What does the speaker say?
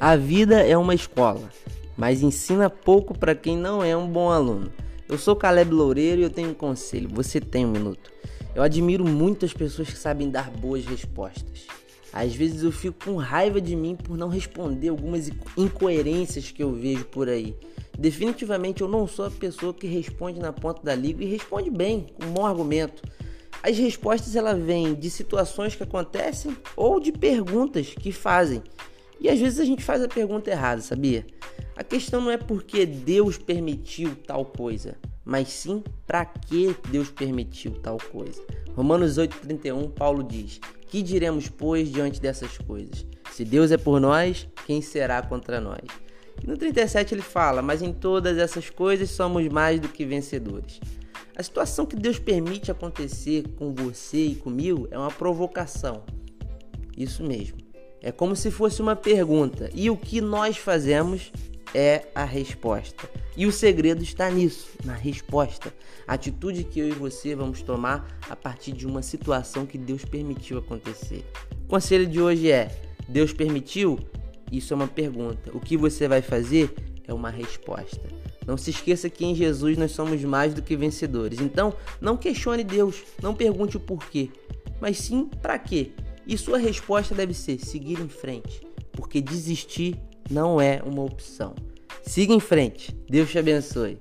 A vida é uma escola, mas ensina pouco para quem não é um bom aluno. Eu sou Caleb Loureiro e eu tenho um conselho. Você tem um minuto. Eu admiro muitas pessoas que sabem dar boas respostas. Às vezes eu fico com raiva de mim por não responder algumas incoerências que eu vejo por aí. Definitivamente eu não sou a pessoa que responde na ponta da língua e responde bem, com um bom argumento. As respostas ela vêm de situações que acontecem ou de perguntas que fazem. E às vezes a gente faz a pergunta errada, sabia? A questão não é porque Deus permitiu tal coisa, mas sim para que Deus permitiu tal coisa. Romanos 8:31, Paulo diz: "Que diremos pois diante dessas coisas? Se Deus é por nós, quem será contra nós?" E no 37 ele fala: "Mas em todas essas coisas somos mais do que vencedores." A situação que Deus permite acontecer com você e comigo é uma provocação. Isso mesmo. É como se fosse uma pergunta. E o que nós fazemos é a resposta. E o segredo está nisso, na resposta. A atitude que eu e você vamos tomar a partir de uma situação que Deus permitiu acontecer. O conselho de hoje é: Deus permitiu? Isso é uma pergunta. O que você vai fazer é uma resposta. Não se esqueça que em Jesus nós somos mais do que vencedores. Então, não questione Deus, não pergunte o porquê, mas sim para quê. E sua resposta deve ser seguir em frente, porque desistir não é uma opção. Siga em frente. Deus te abençoe.